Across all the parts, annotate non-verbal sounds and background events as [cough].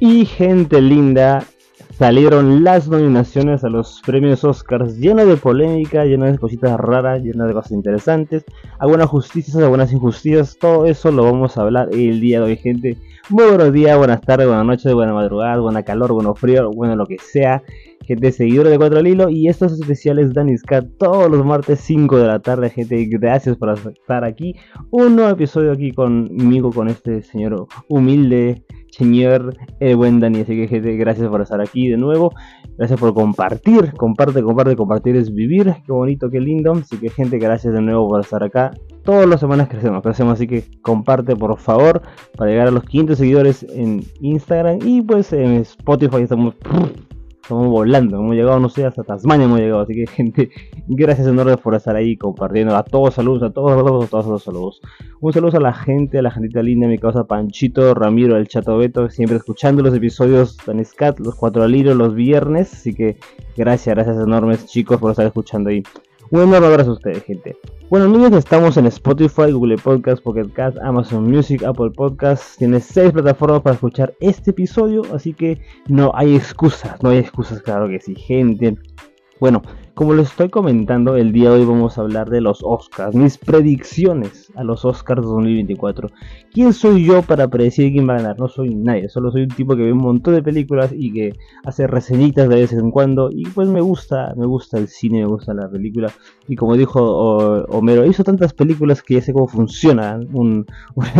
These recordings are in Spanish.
Y gente linda, salieron las nominaciones a los premios Oscars lleno de polémica, lleno de cositas raras, lleno de cosas interesantes, algunas justicias, algunas injusticias, todo eso lo vamos a hablar el día de hoy, gente. Muy buenos días, buenas tardes, buenas noches, buena madrugada, buena calor, bueno frío, bueno lo que sea. Gente seguidora de Cuatro Lilo y estos especiales Daniscat todos los martes 5 de la tarde, gente. Gracias por estar aquí. Un nuevo episodio aquí conmigo, con este señor humilde señor el buen Dani. Así que, gente, gracias por estar aquí de nuevo. Gracias por compartir. Comparte, comparte, compartir es vivir. Qué bonito, qué lindo. Así que, gente, gracias de nuevo por estar acá. Todas las semanas crecemos, crecemos. Así que comparte, por favor, para llegar a los 500 seguidores en Instagram. Y pues en Spotify estamos estamos volando, hemos llegado, no sé, hasta Tasmania hemos llegado, así que [laughs] gente, gracias enormes por estar ahí compartiendo, a todos saludos, a todos, a todos, a todos, los saludos. Un saludo a la gente, a la gentita linda, mi causa Panchito, Ramiro, el Chato Beto, siempre escuchando los episodios de Scat, los cuatro al los viernes, así que gracias, gracias enormes chicos por estar escuchando ahí. Un enorme abrazo a ustedes, gente. Bueno, amigos, estamos en Spotify, Google Podcast, Pocket Cast, Amazon Music, Apple Podcast. Tienes seis plataformas para escuchar este episodio, así que no hay excusas, no hay excusas, claro que sí, gente. Bueno, como les estoy comentando, el día de hoy vamos a hablar de los Oscars, mis predicciones a los Oscars 2024. ¿Quién soy yo para predecir quién va a ganar? No soy nadie, solo soy un tipo que ve un montón de películas y que hace reseñitas de vez en cuando y pues me gusta, me gusta el cine, me gusta la película y como dijo Homero, hizo tantas películas que ya sé cómo funciona [laughs] una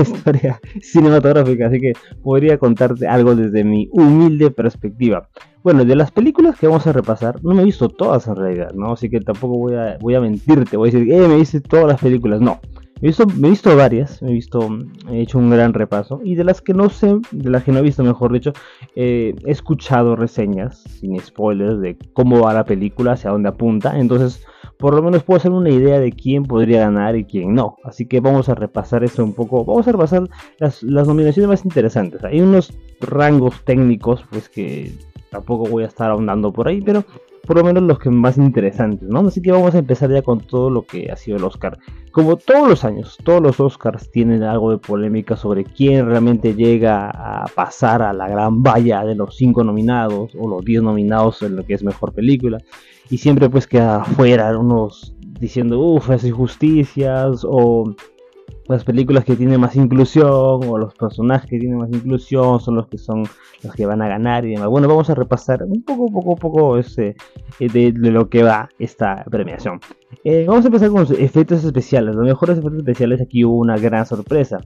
historia cinematográfica, así que podría contarte algo desde mi humilde perspectiva. Bueno, de las películas que vamos a repasar, no me he visto todas en realidad, ¿no? Así que tampoco voy a, voy a mentirte, voy a decir, eh, me viste todas las películas. No, he visto, me he visto varias, he visto, he hecho un gran repaso. Y de las que no sé, de las que no he visto, mejor dicho, eh, he escuchado reseñas, sin spoilers, de cómo va la película, hacia dónde apunta. Entonces, por lo menos puedo hacer una idea de quién podría ganar y quién no. Así que vamos a repasar eso un poco. Vamos a repasar las nominaciones más interesantes. Hay unos rangos técnicos, pues que tampoco voy a estar ahondando por ahí, pero por lo menos los que más interesantes, ¿no? Así que vamos a empezar ya con todo lo que ha sido el Oscar. Como todos los años, todos los Oscars tienen algo de polémica sobre quién realmente llega a pasar a la gran valla de los 5 nominados o los 10 nominados en lo que es mejor película. Y siempre pues queda afuera unos diciendo, uff, es injusticias o las películas que tienen más inclusión o los personajes que tienen más inclusión son los que son los que van a ganar y demás. Bueno, vamos a repasar un poco, poco, poco ese, eh, de, lo que va esta premiación. Eh, vamos a empezar con los efectos especiales. Los mejores efectos especiales aquí hubo una gran sorpresa.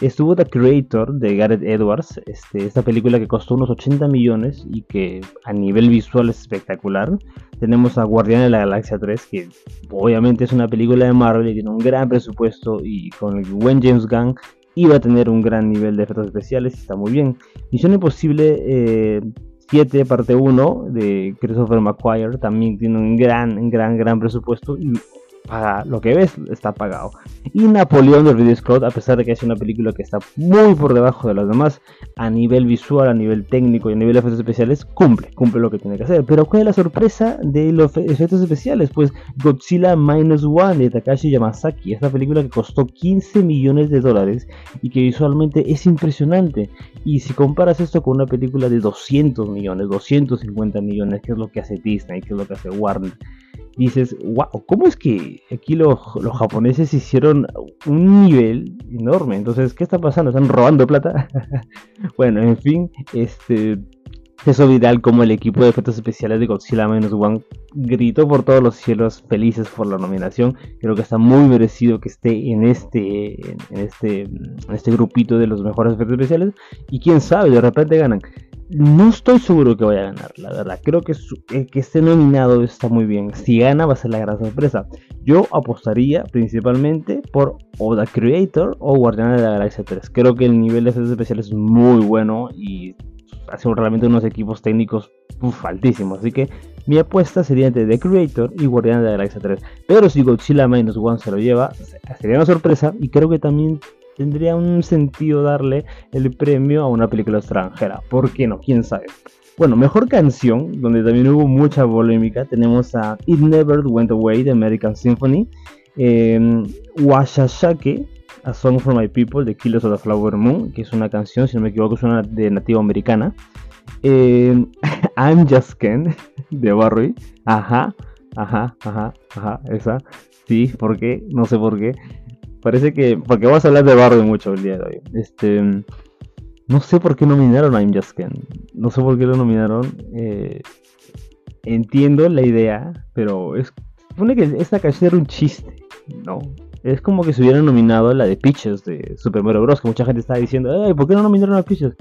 Estuvo The Creator de Gareth Edwards, este, esta película que costó unos 80 millones y que a nivel visual es espectacular. Tenemos a Guardián de la Galaxia 3, que obviamente es una película de Marvel y tiene un gran presupuesto y con el buen James Gunn iba a tener un gran nivel de efectos especiales está muy bien. Misión Imposible 7, eh, parte 1 de Christopher McQuire también tiene un gran, gran, gran presupuesto y para lo que ves está pagado. Y Napoleón de Ridley Scott, a pesar de que es una película que está muy por debajo de las demás, a nivel visual, a nivel técnico y a nivel de efectos especiales, cumple, cumple lo que tiene que hacer. Pero ¿cuál es la sorpresa de los efectos especiales? Pues Godzilla Minus One de Takashi Yamazaki, esta película que costó 15 millones de dólares y que visualmente es impresionante. Y si comparas esto con una película de 200 millones, 250 millones, que es lo que hace Disney, que es lo que hace Warner, dices, wow, ¿cómo es que aquí los, japoneses hicieron un nivel enorme? Entonces, ¿qué está pasando? ¿Están robando plata? [laughs] bueno, en fin, este eso viral como el equipo de efectos especiales de Godzilla Minus One gritó por todos los cielos felices por la nominación. Creo que está muy merecido que esté en este, en este, en este grupito de los mejores efectos especiales. Y quién sabe, de repente ganan. No estoy seguro que vaya a ganar, la verdad. Creo que, eh, que esté nominado está muy bien. Si gana va a ser la gran sorpresa. Yo apostaría principalmente por o The Creator o Guardianes de la Galaxia 3. Creo que el nivel de efectos especiales es muy bueno y hace realmente unos equipos técnicos altísimos. Así que mi apuesta sería entre The Creator y Guardianes de la Galaxia 3. Pero si Godzilla Minus One se lo lleva, sería una sorpresa y creo que también tendría un sentido darle el premio a una película extranjera. ¿Por qué no? ¿Quién sabe? Bueno, mejor canción, donde también hubo mucha polémica, tenemos a It Never Went Away de American Symphony, eh, Washashake A Song for My People de Killers of the Flower Moon, que es una canción, si no me equivoco, es una de nativa americana. Eh, [laughs] I'm Just Ken de Barry. Ajá, ajá, ajá, ajá, esa. Sí, ¿por qué? No sé por qué. Parece que. Porque vamos a hablar de Barry mucho el día de hoy. Este. No sé por qué nominaron a I'm Just Ken. No sé por qué lo nominaron. Eh, entiendo la idea, pero es. Supone que esta canción era un chiste, ¿no? Es como que se hubiera nominado la de Peaches de Super Mario Bros. Que mucha gente estaba diciendo, Ay, ¿por qué no nominaron a Peaches?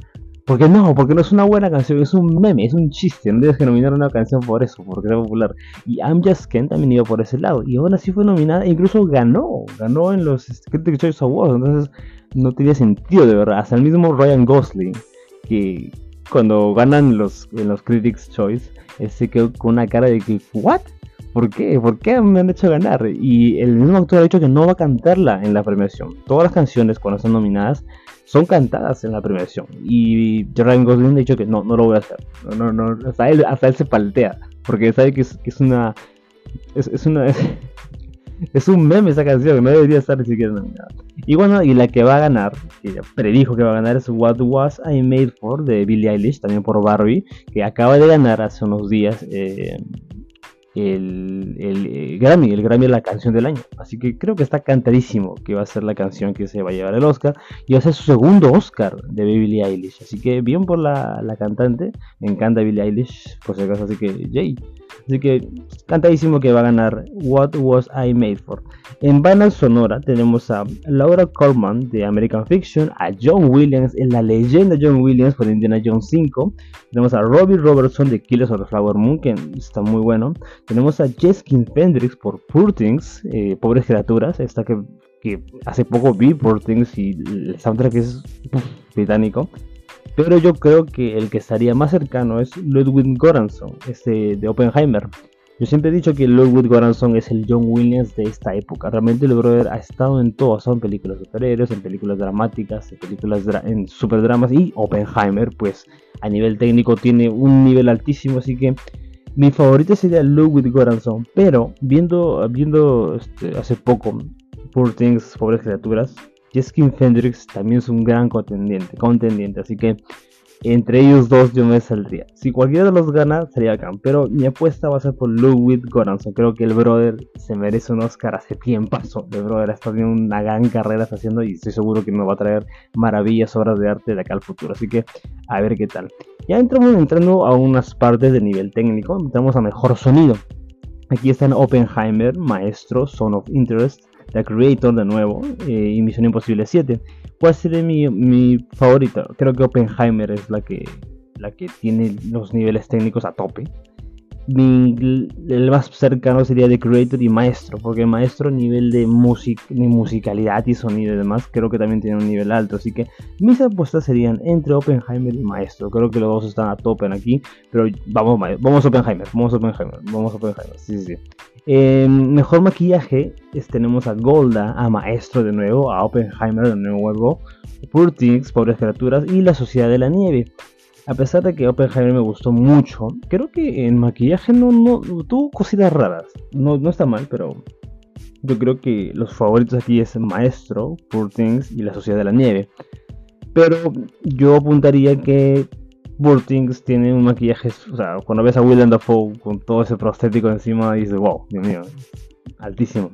Porque no, porque no es una buena canción, es un meme, es un chiste. No debes que nominar una canción por eso, porque era popular. Y I'm Just Ken también iba por ese lado. Y aún así fue nominada, e incluso ganó. Ganó en los Critics Choice Awards. Entonces no tenía sentido de verdad. Hasta el mismo Ryan Gosling, que cuando ganan los, en los Critics Choice, se quedó con una cara de que, ¿what? ¿Por qué? ¿Por qué me han hecho ganar? Y el mismo actor ha dicho que no va a cantarla en la premiación. Todas las canciones cuando están nominadas son cantadas en la premiación. Y Ryan Gosling ha dicho que no, no lo voy a hacer. No, no, hasta, él, hasta él se paltea. Porque sabe que es, que es una. Es, una. [laughs] Es, un meme esa canción, no debería estar ni siquiera nominada. Y bueno, y la que va a ganar, que predijo que va a ganar, es What Was I Made For de Billie Eilish, también por Barbie, que acaba de ganar hace unos días eh, el, el, Grammy, el Grammy es la canción del año. Así que creo que está cantadísimo que va a ser la canción que se va a llevar el Oscar. Y va a ser su segundo Oscar de Billie Eilish. Así que bien por la, la cantante. Me encanta Billie Eilish, por si acaso. Así que, Jay. Así que cantadísimo que va a ganar What Was I Made For. En banda sonora tenemos a Laura Coleman de American Fiction, a John Williams, en la leyenda John Williams por Indiana Jones 5. Tenemos a Robbie Robertson de Killers of the Flower Moon, que está muy bueno. Tenemos a Jeskin Fendrix por Poor Things, eh, Pobres Criaturas, esta que, que, hace poco vi Poor Things y el soundtrack es británico. Pero yo creo que el que estaría más cercano es Ludwig Göransson, este de Oppenheimer. Yo siempre he dicho que Ludwig Göransson es el John Williams de esta época. Realmente el brother ha estado en todo, son películas de superhéroes, en películas dramáticas, en películas en superdramas y Oppenheimer, pues a nivel técnico tiene un nivel altísimo, así que mi favorito sería Ludwig Göransson, pero viendo viendo este, hace poco Poor Things, Pobres Criaturas, Jeskin Fendrix también es un gran contendiente, contendiente, así que entre ellos dos yo me saldría. Si cualquiera de los gana, sería acá. Pero mi apuesta va a ser por Ludwig Göransson. Creo que el brother se merece un Oscar hace tiempo. El brother está haciendo una gran carrera está haciendo y estoy seguro que nos va a traer maravillas, obras de arte de acá al futuro. Así que a ver qué tal. Ya entramos entrando a unas partes de nivel técnico. Entramos a mejor sonido. Aquí están Oppenheimer, Maestro, Son of Interest, The Creator de nuevo eh, y Misión Imposible 7. ¿Cuál sería mi, mi favorita? Creo que Oppenheimer es la que, la que tiene los niveles técnicos a tope el más cercano sería de Creator y Maestro, porque Maestro nivel de, music, de musicalidad y sonido y demás, creo que también tiene un nivel alto. Así que mis apuestas serían entre Oppenheimer y Maestro. Creo que los dos están a tope aquí, pero vamos, vamos Oppenheimer, vamos Oppenheimer, vamos Oppenheimer. Sí, sí, sí. Mejor maquillaje, tenemos a Golda, a Maestro de nuevo, a Oppenheimer de nuevo, Poor Things, Pobres Criaturas y La Sociedad de la Nieve. A pesar de que Oppenheimer me gustó mucho, creo que en maquillaje no, no tuvo cositas raras. No, no está mal, pero yo creo que los favoritos aquí es Maestro, Poor y La Sociedad de la Nieve. Pero yo apuntaría que Poor Things tiene un maquillaje, o sea, cuando ves a Willem Dafoe con todo ese prostético encima, dices, wow, Dios mío, altísimo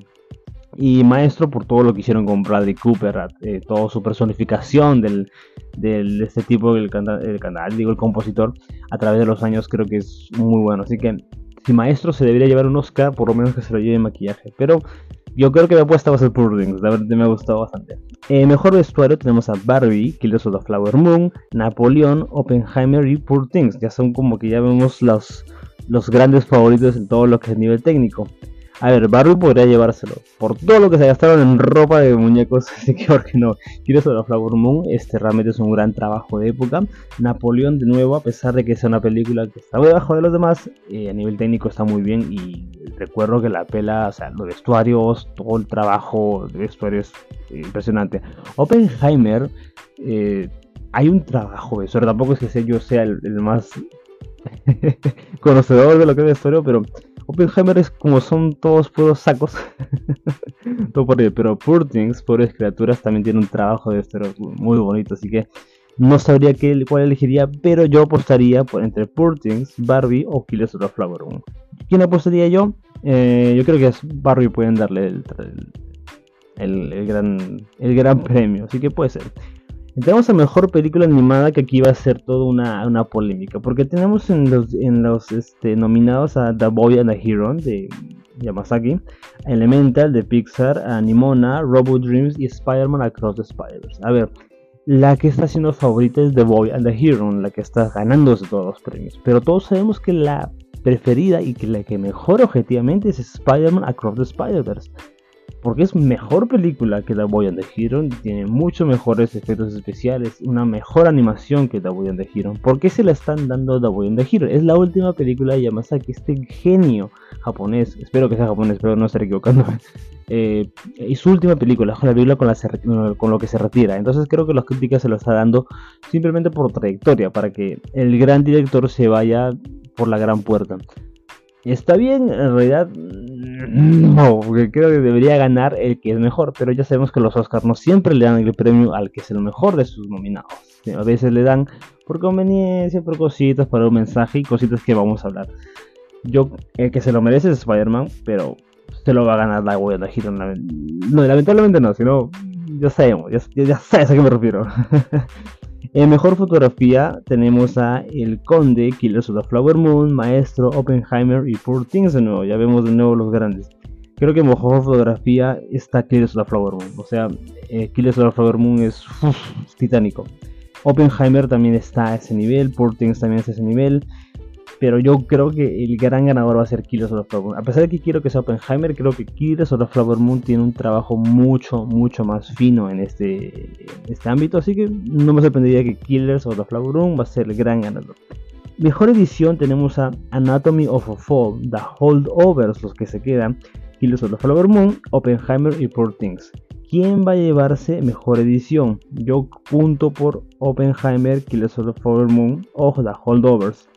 y maestro por todo lo que hicieron con Bradley Cooper, eh, toda su personificación del, del este tipo, el, el canal, digo el compositor, a través de los años creo que es muy bueno. Así que si maestro se debería llevar un Oscar, por lo menos que se lo lleve en maquillaje. Pero yo creo que mi apuesta a ser Poor Things, la verdad me ha gustado bastante. Mejor vestuario tenemos a Barbie, Killers of the Flower Moon, Napoleón, Oppenheimer y Poor Things. Ya son como que ya vemos los, los grandes favoritos en todo lo que es nivel técnico. A ver, Barbie podría llevárselo. Por todo lo que se gastaron en ropa de muñecos, [laughs] así que porque no. Quiero sobre Flower Moon, este realmente es un gran trabajo de época. Napoleón de nuevo, a pesar de que sea una película que está muy debajo de los demás, eh, a nivel técnico está muy bien y recuerdo que la pela, o sea, los vestuarios, todo el trabajo de vestuario es impresionante. Oppenheimer, eh, hay un trabajo de vestuario, tampoco es que yo sea el más [laughs] conocedor de lo que es vestuario, pero Oppenheimer es como son todos puros sacos. [laughs] Todo por pero Poor Things, pobres criaturas, también tiene un trabajo de estar muy bonito, así que no sabría qué, cuál elegiría, pero yo apostaría por entre Poor Barbie o Killers of the Flower Moon. ¿Quién apostaría yo? Eh, yo creo que es Barbie pueden darle el, el, gran, el gran premio, así que puede ser. Entramos a mejor película animada, que aquí va a ser toda una, polémica, porque tenemos en los, en los este, nominados a The Boy and the Hero de Yamazaki, Elemental de Pixar, Animona, Robot Dreams y Spider-Man Across the Spiders. A ver, la que está siendo favorita es The Boy and the Hero, la que está ganándose todos los premios, pero todos sabemos que la preferida y que la que mejor objetivamente es Spider-Man Across the Spider-Verse porque es mejor película que The Boy and the Hero, tiene mucho mejores efectos especiales, una mejor animación que The Boy and the Hero. ¿Por qué se la están dando The Boy and the Hero? Es la última película de Yamazaki, este genio japonés, espero que sea japonés, pero no estaré equivocando. [laughs] Eh, y su última película, la película con, la, con lo que se retira. Entonces creo que las críticas se lo está dando simplemente por trayectoria, para que el gran director se vaya por la gran puerta. Está bien, en realidad no, porque creo que debería ganar el que es mejor, pero ya sabemos que los Oscars no siempre le dan el premio al que es el mejor de sus nominados. A veces le dan por conveniencia, por cositas, para un mensaje y cositas que vamos a hablar. Yo, el que se lo merece es Spider-Man, pero se lo va a ganar la de No, lamentablemente no, sino ya sabemos, ya, ya sabes a qué me refiero. [laughs] En mejor fotografía tenemos a El Conde, Killers of the Flower Moon, Maestro, Oppenheimer y Poor Things de nuevo. Ya vemos de nuevo los grandes. Creo que en mejor fotografía está Killers of the Flower Moon. O sea, eh, Killers of the Flower Moon es titánico. Oppenheimer también está a ese nivel, Poor Things también está a ese nivel pero yo creo que el gran ganador va a ser Killers of the Flower Moon. A pesar de que quiero que sea Oppenheimer, creo que Killers of the Flower Moon tiene un trabajo mucho, mucho más fino en este, este ámbito, así que no me sorprendería que Killers of the Flower Moon va a ser el gran ganador. Mejor edición tenemos a Anatomy of a Fall, The Holdovers, los que se quedan, Killers of the Flower Moon, Oppenheimer y Poor Things. ¿Quién va a llevarse mejor edición? Yo punto por Oppenheimer, Killers of the Flower Moon o The Holdovers.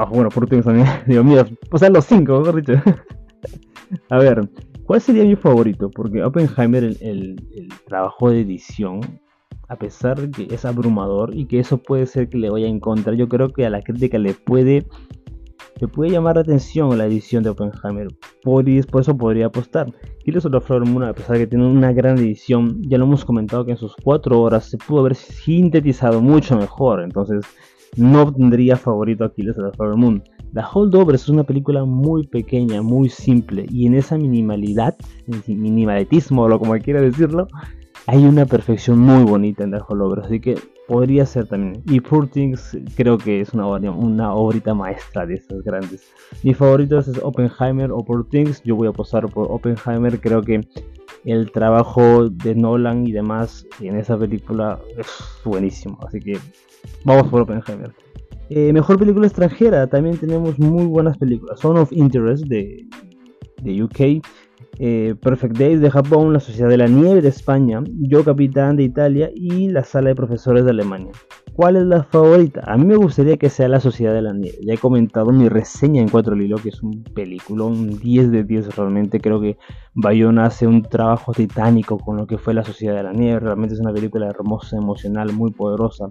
Ah, bueno, por último también. [laughs] Digo, mira, o sea, los cinco, mejor dicho. [laughs] A ver, ¿cuál sería mi favorito? Porque Oppenheimer, el, el, trabajo de edición, a pesar de que es abrumador y que eso puede ser que le vaya en contra, yo creo que a la crítica le puede, le puede llamar la atención la edición de Oppenheimer. Por, por eso podría apostar. Killers of the Flower Moon, a pesar de que tiene una gran edición, ya lo hemos comentado que en sus cuatro horas se pudo haber sintetizado mucho mejor. Entonces, no tendría favorito a Killers of the Flower Moon. The Holdovers es una película muy pequeña, muy simple, y en esa minimalidad, minimalismo o como quiera decirlo, hay una perfección muy bonita en The Holdovers, así que podría ser también. Y Poor Things creo que es una, una obrita maestra de esas grandes. Mi favorito es Oppenheimer o Poor Things, yo voy a apostar por Oppenheimer, creo que el trabajo de Nolan y demás en esa película es buenísimo, así que Vamos por Oppenheimer. Eh, mejor película extranjera, también tenemos muy buenas películas. Son of Interest de, de UK, eh, Perfect Days de Japón, La Sociedad de la Nieve de España, Yo Capitán de Italia y La Sala de Profesores de Alemania. ¿Cuál es la favorita? A mí me gustaría que sea La Sociedad de la Nieve. Ya he comentado mi reseña en Cuatro Lilo, que es un película, un 10 de 10 realmente. Creo que Bayona hace un trabajo titánico con lo que fue La Sociedad de la Nieve. Realmente es una película hermosa, emocional, muy poderosa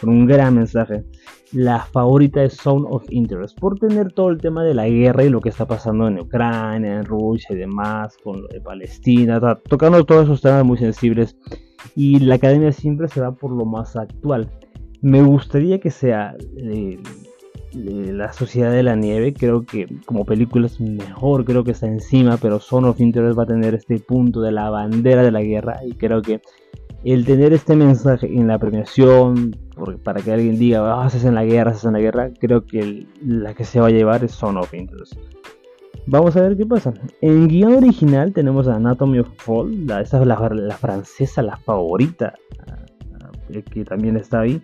con un gran mensaje. La favorita es Zone of Interest, por tener todo el tema de la guerra y lo que está pasando en Ucrania, en Rusia y demás, con lo de Palestina, tocando todos esos temas muy sensibles. Y la academia siempre se va por lo más actual. Me gustaría que sea eh, La Sociedad de la Nieve, creo que como película es mejor, creo que está encima, pero Zone of Interest va a tener este punto de la bandera de la guerra y creo que el tener este mensaje en la premiación, para que alguien diga, ah, haces en la guerra, haces en la guerra, creo que la que se va a llevar es Son of Interest. Vamos a ver qué pasa. En guion original tenemos Anatomy of Fall, la, esta es la, francesa, la favorita, eh, que también está ahí.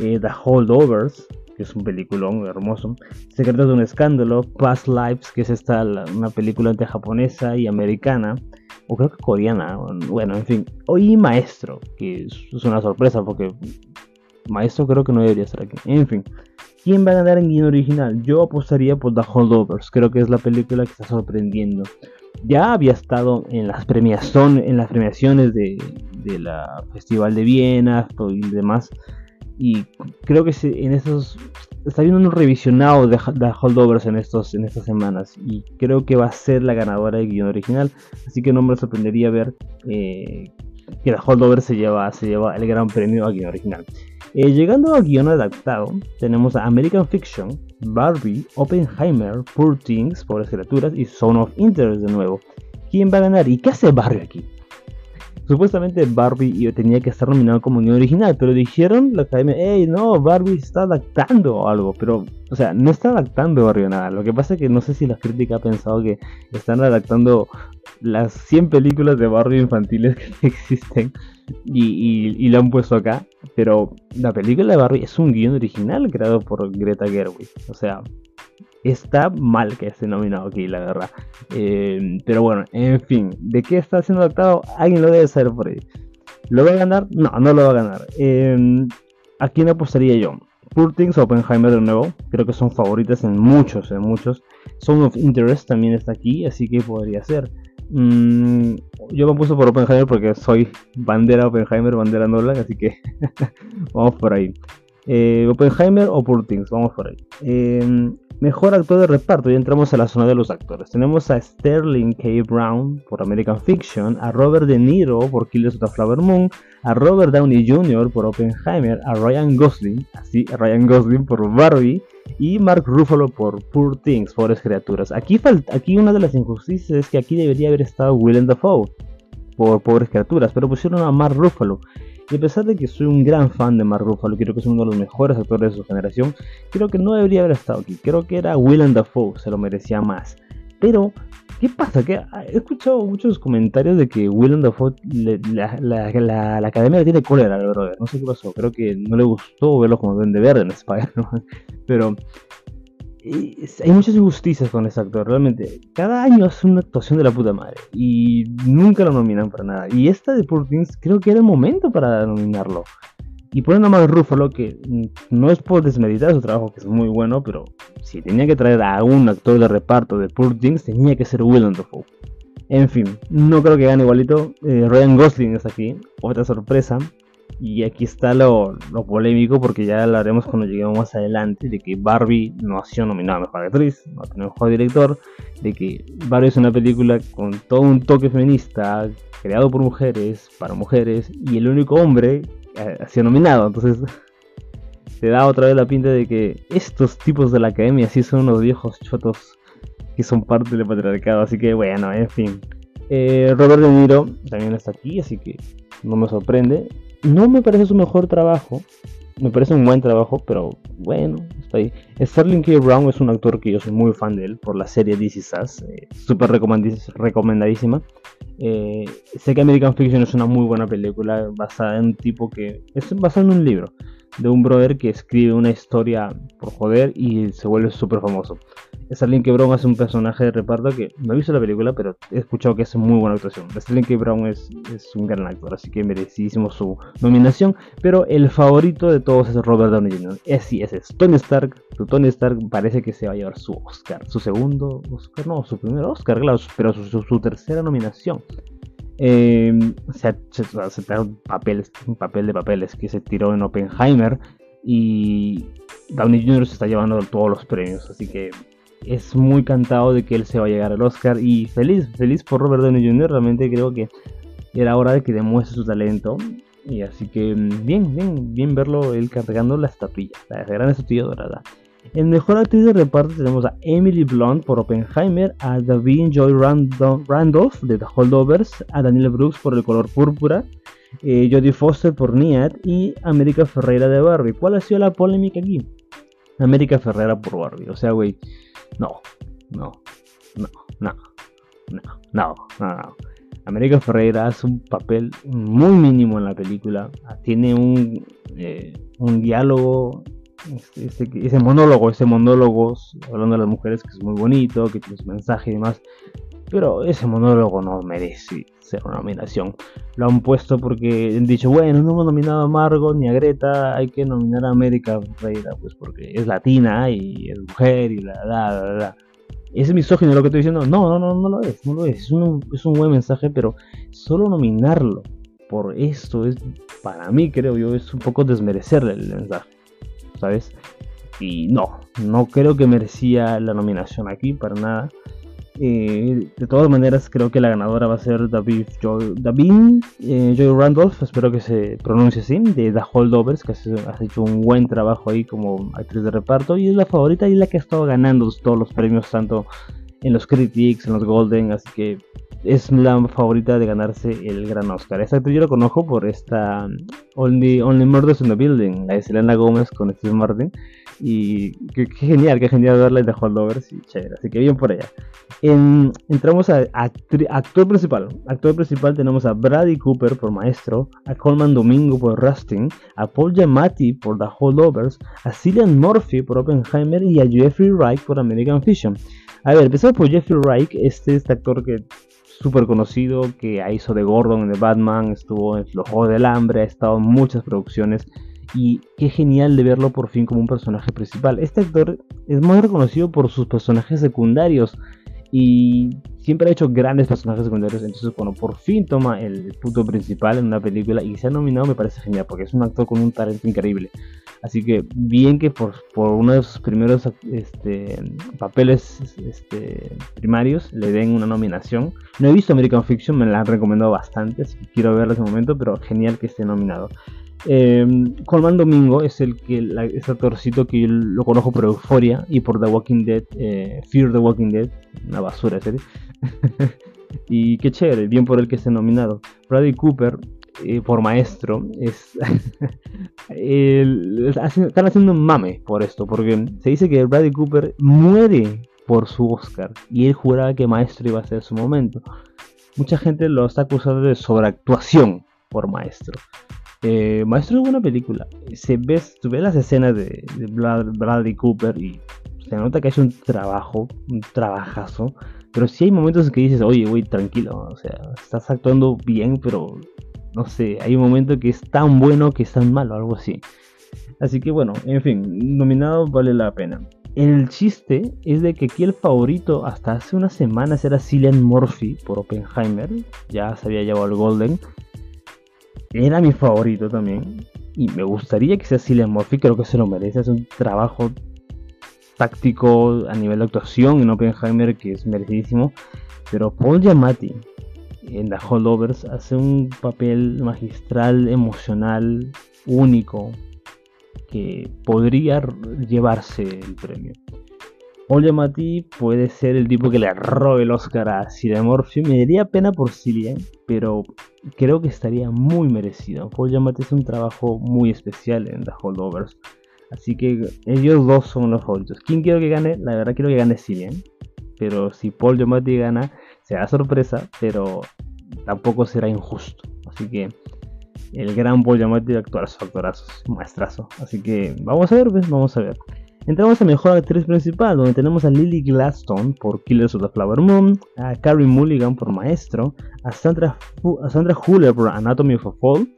Eh, The Holdovers, que es un peliculón hermoso. Secretos de un escándalo. Past Lives, que es esta, una película entre japonesa y americana o creo que coreana, bueno, en fin. Y Maestro, que es una sorpresa porque Maestro creo que no debería estar aquí. En fin, ¿Quién va a ganar en guion original? Yo apostaría por The Holdovers. Creo que es la película que está sorprendiendo. Ya había estado en las premiaciones, en las premiaciones de, la Festival de Viena y demás. Y creo que en estos está viendo un revisionado de, The Holdovers en estos en estas semanas y creo que va a ser la ganadora de guion original. Así que no me sorprendería ver eh, que The Holdovers se lleva se lleva el gran premio a guion original. Eh, llegando a guion adaptado, tenemos a American Fiction, Barbie, Oppenheimer, Poor Things, Pobres Criaturas y Zone of Interest de nuevo. ¿Quién va a ganar? ¿Y qué hace Barbie aquí? Supuestamente Barbie tenía que estar nominado como guion original, pero dijeron la academia, hey, no, Barbie está adaptando algo, pero, o sea, no está adaptando Barbie nada. Lo que pasa es que no sé si la crítica ha pensado que están adaptando las 100 películas de Barbie infantiles que [laughs] existen y, lo han puesto acá, pero la película de Barbie es un guion original creado por Greta Gerwig, o sea, está mal que esté nominado aquí, la verdad. Eh, pero bueno, en fin, ¿de qué está siendo adaptado? Alguien lo debe saber por ahí. ¿Lo va a ganar? No, no lo va a ganar. Eh, ¿A quién apostaría yo? Poor Things Oppenheimer de nuevo, creo que son favoritas en muchos, en muchos. Zone of Interest también está aquí, así que podría ser. Mm, yo me puse por Oppenheimer porque soy bandera Oppenheimer, bandera Nolan, así que [laughs] vamos por ahí. Eh, Oppenheimer o Things, vamos por ahí. Eh, mejor actor de reparto, ya entramos a la zona de los actores. Tenemos a Sterling K. Brown por American Fiction, a Robert De Niro por Killers of the Flower Moon, a Robert Downey Jr. por Oppenheimer, a Ryan Gosling, así, Ryan Gosling por Barbie y Mark Ruffalo por Poor Things, Pobres Criaturas. Aquí, aquí una de las injusticias es que aquí debería haber estado Willem Dafoe por Pobres Criaturas, pero pusieron a Mark Ruffalo. Y a pesar de que soy un gran fan de Mark Ruffalo, creo que es uno de los mejores actores de su generación, creo que no debería haber estado aquí. Creo que era Willem Dafoe, se lo merecía más. Pero ¿Qué pasa? Que he escuchado muchos comentarios de que Willem Dafoe, la, la, academia le tiene cólera al brother. No sé qué pasó. Creo que no le gustó verlo como de Verde en Spider-Man. [laughs] Pero hay muchas injusticias con ese actor. Realmente, cada año hace una actuación de la puta madre. Y nunca lo nominan para nada. Y esta de Poor Things creo que era el momento para nominarlo. Y ponen a Mark Ruffalo, que no es por desmeditar su trabajo, que es muy bueno, pero si tenía que traer a un actor de reparto de Poor Things, tenía que ser Willem Dafoe. En fin, no creo que gane igualito. Eh, Ryan Gosling es aquí, otra sorpresa. Y aquí está lo, polémico, porque ya lo haremos cuando lleguemos más adelante, de que Barbie no ha sido nominada a Mejor Actriz, no ha Mejor Director, de que Barbie es una película con todo un toque feminista, creado por mujeres, para mujeres, y el único hombre ha sido nominado. Entonces [laughs] te da otra vez la pinta de que estos tipos de la academia sí son unos viejos chotos que son parte del patriarcado. Así que bueno, en fin. Eh, Robert De Niro también está aquí, así que no me sorprende. No me parece su mejor trabajo. Me parece un buen trabajo, pero bueno, está ahí. Sterling K. Brown es un actor que yo soy muy fan de él por la serie DC Sass. Eh, Súper recomendadísima. Eh, sé que American Fiction es una muy buena película basada en un tipo que es basada en un libro de un brother que escribe una historia por joder y se vuelve súper famoso. Sterling K. Brown es un personaje de reparto que no he visto la película, pero he escuchado que es muy buena actuación. Sterling K. Brown es, es un gran actor, así que merecidísimo su nominación. Pero el favorito de todos es Robert Downey Jr. Es, sí, ese es Tony Stark. Su Tony Stark parece que se va a llevar su Oscar, su segundo Oscar, no, su primer Oscar, claro, pero su tercera nominación. Eh, se, se, un papel, un papel de papeles que se tiró en Oppenheimer y Downey Jr. se está llevando todos los premios, así que es muy cantado de que él se va a llegar al Oscar y feliz, feliz por Robert Downey Jr. Realmente creo que era hora de que demuestre su talento y así que mm, bien, bien, bien verlo él cargando la estatuilla, la gran estatuilla dorada. En mejor actriz de reparto tenemos a Emily Blunt por Oppenheimer, a Davine Joy Randolph de The Holdovers, a Daniel Brooks por El color púrpura, eh, Jodie Foster por Niad y América Ferreira de Barbie. ¿Cuál ha sido la polémica aquí? América Ferreira por Barbie. O sea, güey, no, no, no, no, no, no, no. América Ferreira hace un papel muy mínimo en la película. Tiene un, eh, un diálogo este, este, ese monólogo, ese monólogo hablando de las mujeres que es muy bonito, que tiene su mensaje y demás. Pero ese monólogo no merece ser una nominación. Lo han puesto porque han dicho, bueno, no hemos nominado a Margot ni a Greta, hay que nominar a América Ferreira, pues porque es latina y es mujer y la, la, la, la. ¿Es misógino lo que estoy diciendo? No, no, no, no lo es, no lo es. Es un, es un buen mensaje, pero solo nominarlo por esto es, para mí creo yo, es un poco desmerecerle el mensaje, ¿sabes? Y no, no creo que merecía la nominación aquí, para nada. Eh, de todas maneras, creo que la ganadora va a ser David Joy, David, eh, Joy Randolph, espero que se pronuncie así, de The Holdovers, que has hecho un buen trabajo ahí como actriz de reparto. Y es la favorita y la que ha estado ganando todos los premios, tanto en los Critics, en los Golden, así que es la favorita de ganarse el gran Oscar. Esta actriz yo la conozco por esta Only, Only Murders in the Building, la de Selena Gómez con Steve Martin. Y qué, genial, qué genial verla de Holdovers y chévere. Así que bien por ella. entramos a, actor principal. Actor principal tenemos a Brady Cooper por Maestro, a Coleman Domingo por Rusting, a Paul Giamatti por The Holdovers, a Cillian Murphy por Oppenheimer y a Jeffrey Wright por American Fiction. A ver, empezamos por Jeffrey Wright, este, este actor que súper conocido, que hizo de Gordon The Batman, estuvo en Los Juegos del Hambre, ha estado en muchas producciones y qué genial de verlo por fin como un personaje principal. Este actor es más reconocido por sus personajes secundarios y siempre ha hecho grandes personajes secundarios. Entonces, cuando por fin toma el punto principal en una película y se ha nominado, me parece genial porque es un actor con un talento increíble. Así que, bien que por, uno de sus primeros este, papeles este, primarios le den una nominación. No he visto American Fiction, me la han recomendado bastante, así que quiero verla en ese momento, pero genial que esté nominado. Eh, Colman Domingo es el que es actorcito que yo lo conozco por Euphoria y por The Walking Dead, eh, Fear the Walking Dead, una basura serie. [laughs] y qué chévere, bien por el que esté nominado. Bradley Cooper eh, por maestro es [laughs] están haciendo un mame por esto, porque se dice que Bradley Cooper muere por su Oscar y él juraba que maestro iba a ser su momento. Mucha gente lo está acusando de sobreactuación por maestro. Eh, Maestro es buena película. Se ves, tú ves las escenas de, Bradley Cooper y se nota que hecho un trabajo, un trabajazo. Pero sí hay momentos en que dices, oye, güey, tranquilo. O sea, estás actuando bien, pero no sé, hay un momento que es tan bueno que es tan malo, algo así. Así que bueno, en fin, nominado vale la pena. El chiste es de que aquí el favorito hasta hace unas semanas era Cillian Murphy por Oppenheimer. Ya se había llevado el Golden era mi favorito también. Y me gustaría que sea Cillian Murphy, creo que se lo merece. Es un trabajo táctico a nivel de actuación en Oppenheimer que es merecidísimo. Pero Paul Giamatti en The Holdovers hace un papel magistral, emocional, único, que podría llevarse el premio. Paul Giamatti puede ser el tipo que le robe el Oscar a Cillian Murphy. Me daría pena por Cillian, pero creo que estaría muy merecido. Paul Giamatti es un trabajo muy especial en The Holdovers. Así que ellos dos son los favoritos. ¿Quién quiero que gane? La verdad quiero que gane Cillian. Pero si Paul Giamatti gana, será sorpresa, pero tampoco será injusto. Así que el gran Paul Giamatti actorazo, actorazo, maestrazo. Así que vamos a ver, pues, vamos a ver. Entramos a Mejor Actriz Principal, donde tenemos a Lily Gladstone por Killers of the Flower Moon, a Carrie Mulligan por Maestro, a Sandra, a Sandra Huller por Anatomy of a Fall,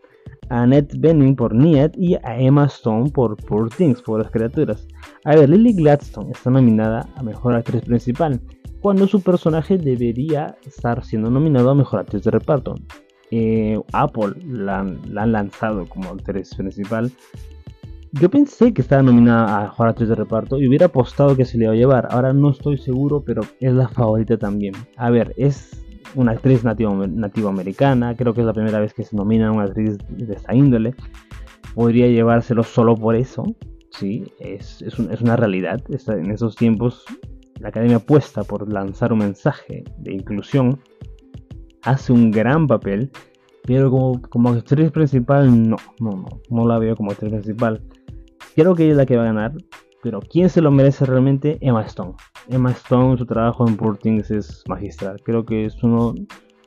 a Annette Bening por Niet y a Emma Stone por Poor Things, por las criaturas. A ver, Lily Gladstone está nominada a Mejor Actriz Principal, cuando su personaje debería estar siendo nominado a Mejor Actriz de Reparto. Eh, Apple la, la han lanzado como actriz principal yo pensé que estaba nominada a jugar actriz de reparto y hubiera apostado que se le iba a llevar. Ahora no estoy seguro, pero es la favorita también. A ver, es una actriz nativo, americana. Creo que es la primera vez que se nomina a una actriz de esta índole. Podría llevárselo solo por eso. Sí, es, una realidad. en esos tiempos la academia apuesta por lanzar un mensaje de inclusión. Hace un gran papel. Pero como, como actriz principal, no, no, no, no la veo como actriz principal. Creo que ella es la que va a ganar, pero ¿quién se lo merece realmente? Emma Stone. Emma Stone, su trabajo en Poor es magistral. Creo que es uno,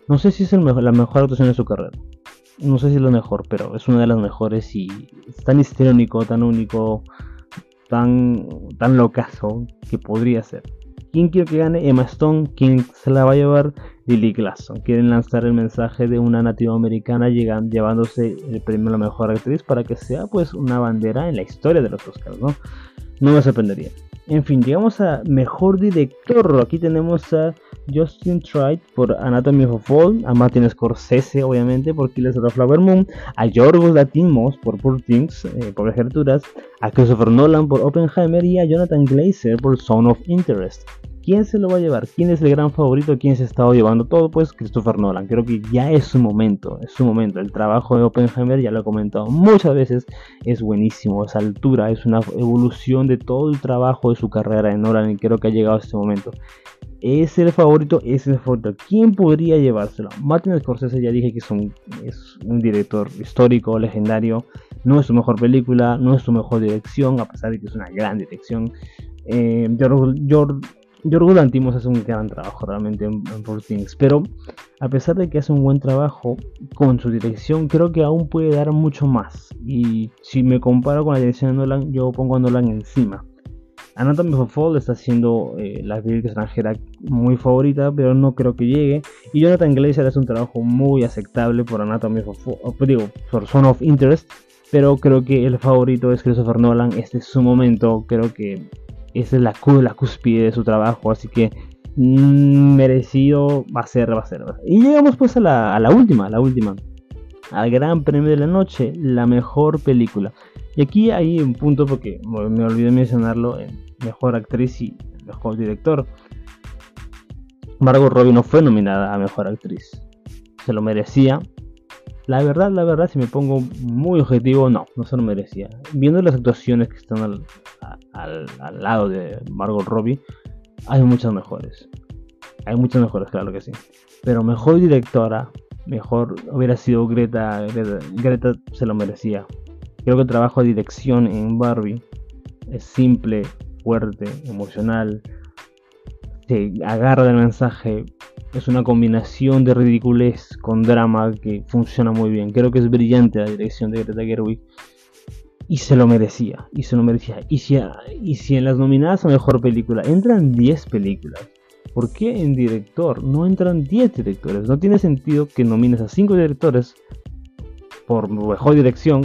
no sé si es la mejor actuación de su carrera. No sé si es lo mejor, pero es una de las mejores y es tan histriónico, tan único, tan, tan locazo que podría ser. ¿Quién quiere que gane? Emma Stone. ¿Quién se la va a llevar? Lily Glasson. Quieren lanzar el mensaje de una nativa americana llevándose el premio a la mejor actriz para que sea pues una bandera en la historia de los Oscars, ¿no? No me sorprendería. En fin, llegamos a mejor director. Aquí tenemos a Justin Tright por Anatomy of a Fall, a Martin Scorsese, obviamente, por Killers of the Flower Moon, a Yorgos Latimos por Poor Things, eh, por Gerturas, a Christopher Nolan por Oppenheimer y a Jonathan Glazer por Zone of Interest. ¿Quién se lo va a llevar? ¿Quién es el gran favorito? ¿Quién se ha estado llevando todo? Pues Christopher Nolan. Creo que ya es su momento, es su momento. El trabajo de Oppenheimer, ya lo he comentado muchas veces, es buenísimo. Esa altura es una evolución de todo el trabajo de su carrera en Nolan y creo que ha llegado a este momento. ¿Es el favorito? Es el favorito. ¿Quién podría llevárselo? Martin Scorsese ya dije que es un, director histórico, legendario. No es su mejor película, no es su mejor dirección, a pesar de que es una gran dirección. Eh, George, Yorgo Lantimos hace un gran trabajo realmente en, en Things, pero a pesar de que hace un buen trabajo con su dirección, creo que aún puede dar mucho más. Y si me comparo con la dirección de Nolan, yo pongo a Nolan encima. Anatomy of a Fall está haciendo eh, la película extranjera muy favorita, pero no creo que llegue. Y Jonathan Glazer hace un trabajo muy aceptable por Anatomy of a Fall, digo, por Zone of Interest, pero creo que el favorito es Christopher Nolan. Este es su momento, creo que esa es la, la cúspide de su trabajo, así que mm, merecido va a ser, va a ser. Y llegamos pues a la, a la última, la última. Al gran premio de la noche, la mejor película. Y aquí hay un punto porque me olvidé mencionarlo en mejor actriz y mejor director. Margot Robbie no fue nominada a mejor actriz. Se lo merecía, la verdad, la verdad, si me pongo muy objetivo, no, no se lo merecía. Viendo las actuaciones que están al, al, lado de Margot Robbie, hay muchas mejores. Hay muchas mejores, claro que sí. Pero mejor directora, mejor hubiera sido Greta, Greta, Greta se lo merecía. Creo que el trabajo de dirección en Barbie es simple, fuerte, emocional, se agarra del mensaje, es una combinación de ridiculez con drama que funciona muy bien. Creo que es brillante la dirección de Greta Gerwig. Y se lo merecía, y se lo merecía. Y si, y si en las nominadas a mejor película entran 10 películas, ¿por qué en director no entran 10 directores? No tiene sentido que nomines a 5 directores por mejor dirección,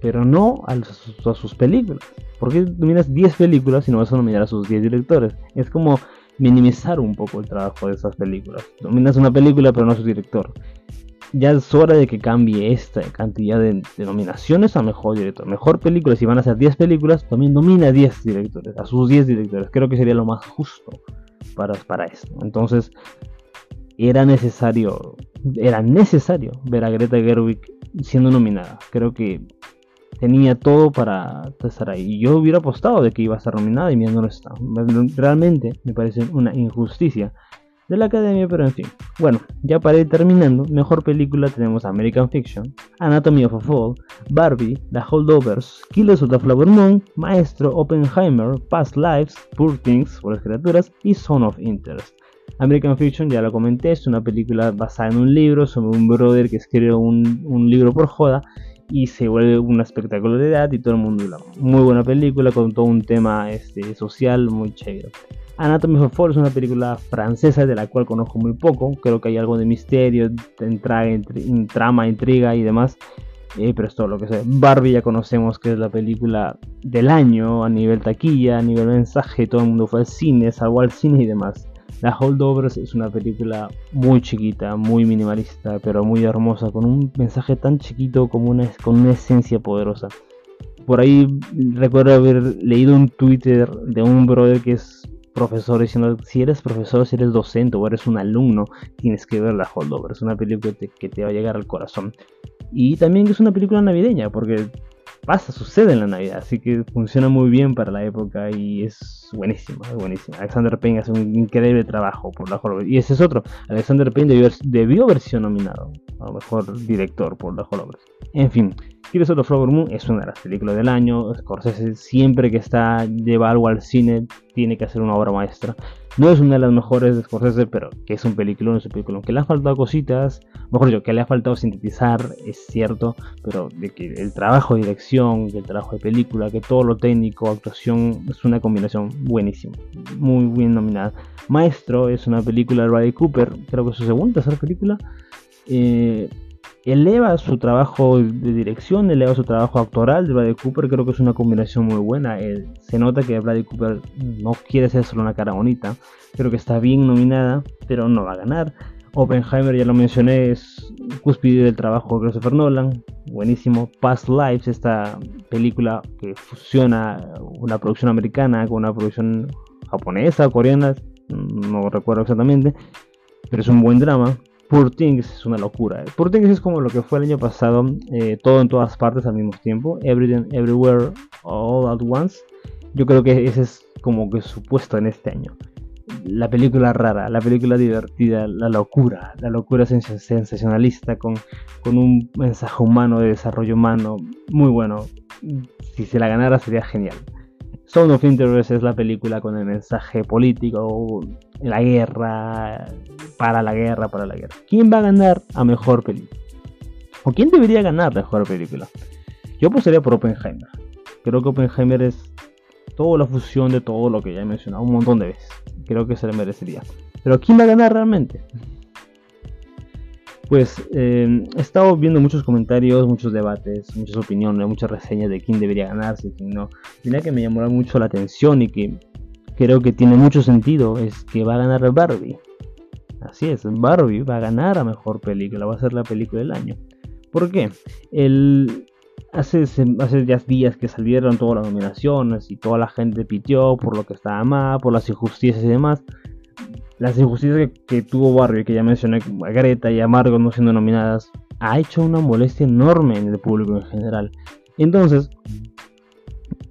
pero no a, a sus películas. ¿Por qué nominas 10 películas si no vas a nominar a sus 10 directores? Es como minimizar un poco el trabajo de esas películas. Dominas una película pero no su director. Ya es hora de que cambie esta cantidad de, nominaciones a mejor director. Mejor película, si van a ser 10 películas, también domina a 10 directores, a sus 10 directores. Creo que sería lo más justo para, para esto. Entonces, era necesario, era necesario ver a Greta Gerwig siendo nominada. Creo que tenía todo para estar ahí. Yo hubiera apostado de que iba a estar nominada y mira, no lo está. Realmente me parece una injusticia de la academia, pero en fin. Bueno, ya para ir terminando, mejor película tenemos American Fiction, Anatomy of a Fall, Barbie, The Holdovers, Killers of the Flower Moon, Maestro, Oppenheimer, Past Lives, Poor Things por las criaturas y Son of Interest. American Fiction, ya lo comenté, es una película basada en un libro sobre un brother que escribe un, un libro por joda y se vuelve una espectacularidad y todo el mundo la Muy buena película con todo un tema este, social muy chévere. Anatomy of a Fall es una película francesa de la cual conozco muy poco. Creo que hay algo de misterio, trama, intriga y demás. Eh, pero es todo lo que sé. Barbie ya conocemos que es la película del año a nivel taquilla, a nivel mensaje. Todo el mundo fue al cine, salvo al cine y demás. La Holdovers es una película muy chiquita, muy minimalista, pero muy hermosa, con un mensaje tan chiquito como una, con una esencia poderosa. Por ahí recuerdo haber leído un Twitter de un brother que es profesor diciendo si eres profesor, si eres docente o eres un alumno, tienes que ver la Holdovers. Es una película que te, que te va a llegar al corazón. Y también es una película navideña, porque pasa, sucede en la Navidad, así que funciona muy bien para la época y es buenísimo, es buenísimo. Alexander Payne hace un increíble trabajo por la Hollow Y ese es otro, Alexander Payne debió, haber sido nominado a mejor director por la Hollow En fin, Killers of the Flower Moon es una de las películas del año. Scorsese siempre que está lleva algo al cine tiene que hacer una obra maestra. No es una de las mejores de Scorsese, pero que es un película, es un película. Que le ha faltado cositas, mejor dicho, que le ha faltado sintetizar, es cierto, pero de que el trabajo de dirección, el trabajo de película, que todo lo técnico, actuación, es una combinación buenísima, muy bien nominada. Maestro es una película de Riley Cooper, creo que es su segunda, tercera película. Eh, eleva su trabajo de dirección, eleva su trabajo actoral de Bradley Cooper, creo que es una combinación muy buena. se nota que Bradley Cooper no quiere ser solo una cara bonita, creo que está bien nominada, pero no va a ganar. Oppenheimer, ya lo mencioné, es cúspide del trabajo de Christopher Nolan, buenísimo. Past Lives, esta película que fusiona una producción americana con una producción japonesa o coreana, no recuerdo exactamente, pero es un buen drama. Poor Things es una locura. Poor Things es como lo que fue el año pasado, eh, todo en todas partes al mismo tiempo, Everything, Everywhere, All at Once. Yo creo que ese es como que su puesto en este año. La película rara, la película divertida, la locura, la locura sensacionalista con, con un mensaje humano de desarrollo humano muy bueno. Si se la ganara sería genial. Sound of Interest es la película con el mensaje político, la guerra, para la guerra, para la guerra. ¿Quién va a ganar a mejor película? ¿O quién debería ganar mejor película? Yo apostaría por Oppenheimer. Creo que Oppenheimer es toda la fusión de todo lo que ya he mencionado un montón de veces. Creo que se le merecería. Pero ¿quién va a ganar realmente? Pues eh, he estado viendo muchos comentarios, muchos debates, muchas opiniones, muchas reseñas de quién debería ganarse y quién no. Y que me llamó mucho la atención y que creo que tiene mucho sentido es que va a ganar Barbie. Así es, Barbie va a ganar a mejor película, va a ser la película del año. ¿Por qué? El, hace, hace ya días que salieron todas las nominaciones y toda la gente pitió por lo que estaba mal, por las injusticias y demás. Las injusticias que, tuvo Barbie, que ya mencioné, a Greta y a Margot no siendo nominadas, ha hecho una molestia enorme en el público en general. Entonces,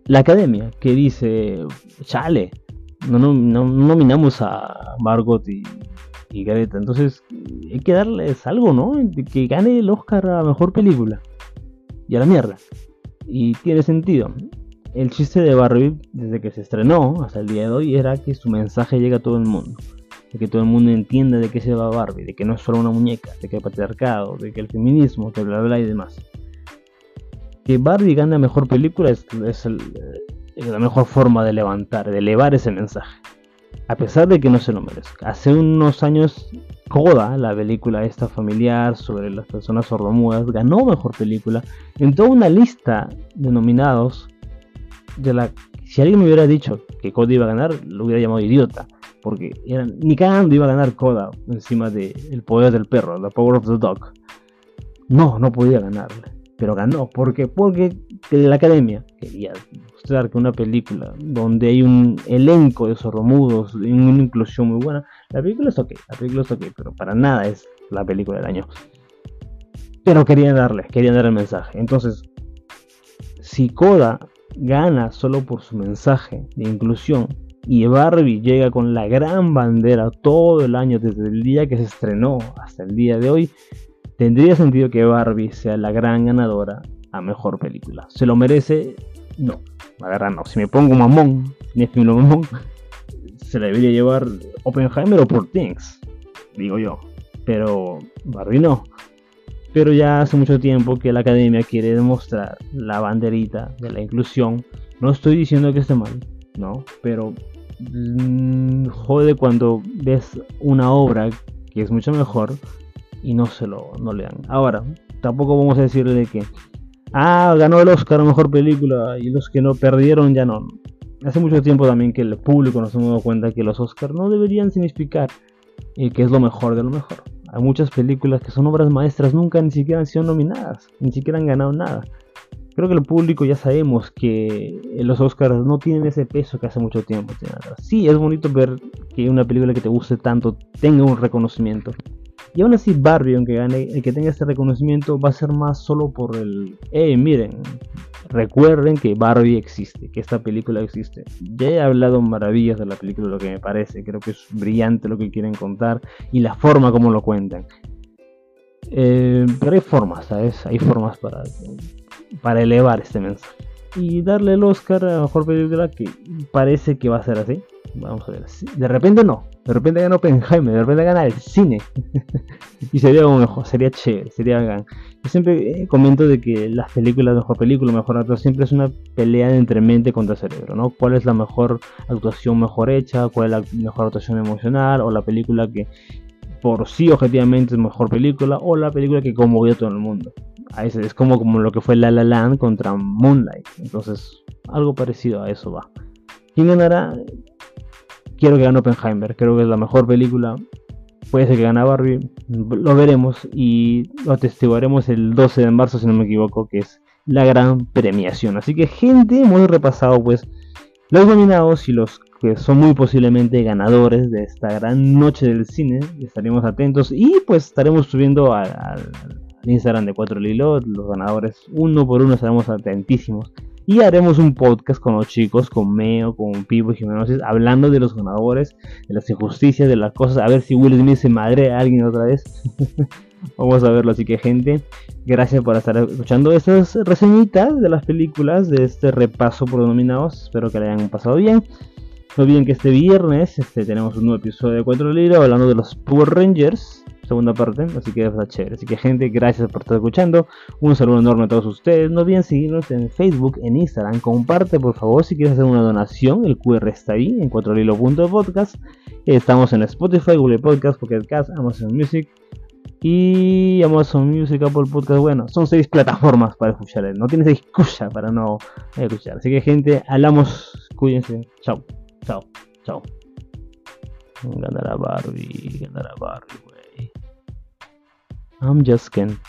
la academia que dice, chale, no, no, no nominamos a Margot y y Greta. Entonces, hay que darles algo, ¿no? Que gane el Oscar a mejor película. Y a la mierda. Y tiene sentido. El chiste de Barbie, desde que se estrenó hasta el día de hoy, era que su mensaje llega a todo el mundo. De que todo el mundo entienda de qué se va Barbie, de que no es solo una muñeca, de que hay patriarcado, de que el feminismo, que bla bla y demás. Que Barbie gane a mejor película es, es la mejor forma de levantar, de elevar ese mensaje a pesar de que no se lo merezca. Hace unos años, Coda, la película esta familiar sobre las personas sordomudas, ganó mejor película en toda una lista de nominados. De la, si alguien me hubiera dicho que Coda iba a ganar, lo hubiera llamado idiota. Porque ni cagando iba a ganar Coda encima de El Poder del Perro, The Power of the Dog. No, no podía ganarle pero ganó. ¿Por qué? Porque la academia quería mostrar que una película donde hay un elenco de sordomudos y una inclusión muy buena, la película es ok, la película es ok, pero para nada es la película del año. Pero querían darle, querían dar el mensaje. Entonces, si Coda gana solo por su mensaje de inclusión y Barbie llega con la gran bandera todo el año desde el día que se estrenó hasta el día de hoy, ¿Tendría sentido que Barbie sea la gran ganadora a mejor película? ¿Se lo merece? No. La verdad no. Si me pongo mamón, lo mamón, se la debería llevar Oppenheimer o por Things, digo yo. Pero Barbie no. Pero ya hace mucho tiempo que la academia quiere demostrar la banderita de la inclusión. No estoy diciendo que esté mal, no, pero mm, jode cuando ves una obra que es mucho mejor y no se lo no le dan. Ahora, tampoco vamos a decirle que ah, ganó el Oscar a mejor película y los que no perdieron ya no. Hace mucho tiempo también que el público nos hemos dado cuenta que los Oscars no deberían significar eh, que es lo mejor de lo mejor. Hay muchas películas que son obras maestras, nunca ni siquiera han sido nominadas, ni siquiera han ganado nada. Creo que el público ya sabemos que los Oscars no tienen ese peso que hace mucho tiempo. Sí, es bonito ver que una película que te guste tanto tenga un reconocimiento, y aún así Barbie, aunque gane, el que tenga este reconocimiento va a ser más solo por el, eh, miren, recuerden que Barbie existe, que esta película existe. Ya he hablado maravillas de la película, lo que me parece, creo que es brillante lo que quieren contar y la forma como lo cuentan. Eh, pero hay formas, ¿sabes? Hay formas para para elevar este mensaje. Y darle el Oscar a mejor película que parece que va a ser así. Vamos a ver. De repente no. De repente gana Oppenheimer. De repente gana el cine. [laughs] y sería como mejor. Sería chévere. Sería Yo siempre eh, comento de que las películas, mejor película, mejor actor, siempre es una pelea entre mente contra cerebro, ¿no? ¿Cuál es la mejor actuación mejor hecha? ¿Cuál es la mejor actuación emocional? O la película que por sí objetivamente es mejor película o la película que conmovió a todo el mundo. Es como, como lo que fue La La Land contra Moonlight. Entonces, algo parecido a eso va. ¿Quién ganará? Quiero que gane Oppenheimer. Creo que es la mejor película. Puede ser que gane Barbie. Lo veremos y lo atestiguaremos el 12 de marzo, si no me equivoco, que es la gran premiación. Así que, gente, hemos repasado pues los nominados y los que son muy posiblemente ganadores de esta gran noche del cine. Estaremos atentos y pues estaremos subiendo al, Instagram de 4 Lilo los ganadores uno por uno, estaremos atentísimos. Y haremos un podcast con los chicos, con Meo, con Pipo y Jimenosis, hablando de los ganadores, de las injusticias, de las cosas. A ver si Will Smith se madre a alguien otra vez. [laughs] Vamos a verlo, así que gente, gracias por estar escuchando estas reseñitas de las películas, de este repaso por nominados. Espero que le hayan pasado bien. No olviden que este viernes este, tenemos un nuevo episodio de 4 Libros hablando de los Power Rangers, segunda parte, así que está chévere. Así que gente, gracias por estar escuchando. Un saludo enorme a todos ustedes. No olviden seguirnos en Facebook, en Instagram. Comparte por favor si quieres hacer una donación. El QR está ahí en 4lilo.podcast. Estamos en Spotify, Google Podcast, Pocket Cast, Amazon Music y Amazon Music, Apple Podcast. Bueno, son seis plataformas para escuchar. No tienes excusa para no escuchar. Así que gente, hablamos. Cuídense. Chao. Chao, chao. Ganará Barbie, ganará Barbie, güey. I'm just kidding.